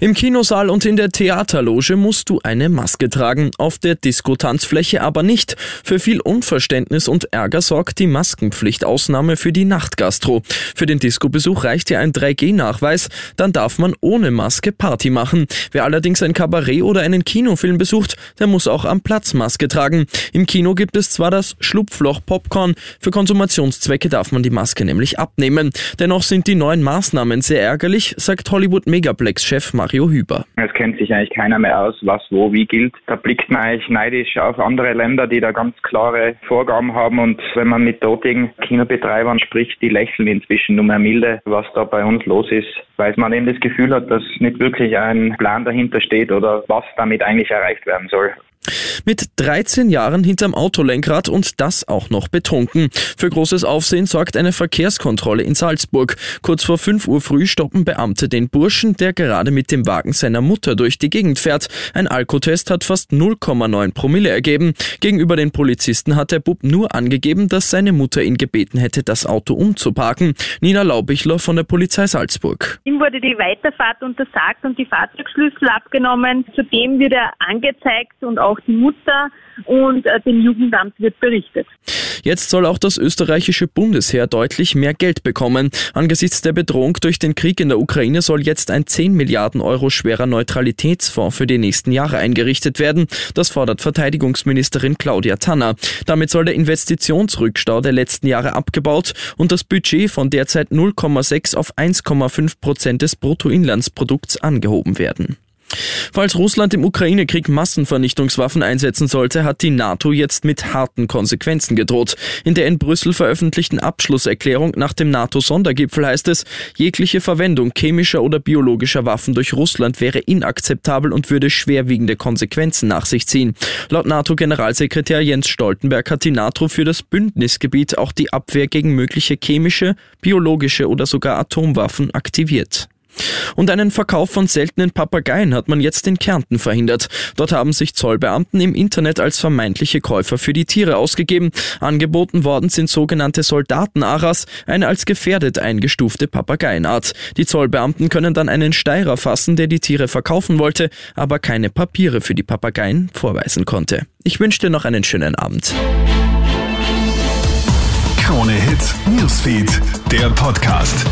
Im Kinosaal und in der Theaterloge musst du eine Maske tragen, auf der Diskotanzfläche aber nicht. Für viel Unverständnis und Ärger sorgt die Maskenpflichtausnahme für die Nachtgastro. Für den Discobesuch reicht dir ein 3G-Nachweis, dann darf man ohne Maske Party machen. Wer allerdings ein Kabarett oder einen Kinofilm besucht, der muss auch am Platz Maske tragen. Im Kino gibt es zwar das Schlupfloch Popcorn, für Konsumationszwecke darf man die Maske nämlich abnehmen. Dennoch sind die neuen Maßnahmen sehr ärgerlich, sagt Hollywood Megaplex Chef Mario Hüber. Es kennt sich eigentlich keiner mehr aus, was wo wie gilt. Da blickt man eigentlich neidisch auf andere Länder, die da ganz klare Vorgaben haben. Und wenn man mit dortigen Kinobetreibern spricht, die lächeln inzwischen nur mehr milde, was da bei uns los ist, weil man eben das Gefühl hat, dass nicht wirklich ein Plan dahinter steht oder was damit eigentlich erreicht werden soll. Mit 13 Jahren hinterm Autolenkrad und das auch noch betrunken. Für großes Aufsehen sorgt eine Verkehrskontrolle in Salzburg. Kurz vor 5 Uhr früh stoppen Beamte den Burschen, der gerade mit dem Wagen seiner Mutter durch die Gegend fährt. Ein Alkotest hat fast 0,9 Promille ergeben. Gegenüber den Polizisten hat der Bub nur angegeben, dass seine Mutter ihn gebeten hätte, das Auto umzuparken. Nina Laubichler von der Polizei Salzburg. Ihm wurde die Weiterfahrt untersagt und die Fahrzeugschlüssel abgenommen. Zudem wird er angezeigt und auch die Mutter und äh, dem Jugendamt wird berichtet. Jetzt soll auch das österreichische Bundesheer deutlich mehr Geld bekommen. Angesichts der Bedrohung durch den Krieg in der Ukraine soll jetzt ein 10 Milliarden Euro schwerer Neutralitätsfonds für die nächsten Jahre eingerichtet werden. Das fordert Verteidigungsministerin Claudia Tanner. Damit soll der Investitionsrückstau der letzten Jahre abgebaut und das Budget von derzeit 0,6 auf 1,5 Prozent des Bruttoinlandsprodukts angehoben werden. Falls Russland im Ukraine-Krieg Massenvernichtungswaffen einsetzen sollte, hat die NATO jetzt mit harten Konsequenzen gedroht. In der in Brüssel veröffentlichten Abschlusserklärung nach dem NATO-Sondergipfel heißt es, jegliche Verwendung chemischer oder biologischer Waffen durch Russland wäre inakzeptabel und würde schwerwiegende Konsequenzen nach sich ziehen. Laut NATO-Generalsekretär Jens Stoltenberg hat die NATO für das Bündnisgebiet auch die Abwehr gegen mögliche chemische, biologische oder sogar Atomwaffen aktiviert. Und einen Verkauf von seltenen Papageien hat man jetzt in Kärnten verhindert. Dort haben sich Zollbeamten im Internet als vermeintliche Käufer für die Tiere ausgegeben. Angeboten worden sind sogenannte Soldatenaras, eine als gefährdet eingestufte Papageienart. Die Zollbeamten können dann einen Steirer fassen, der die Tiere verkaufen wollte, aber keine Papiere für die Papageien vorweisen konnte. Ich wünsche dir noch einen schönen Abend. Krone Hits, Newsfeed, der Podcast.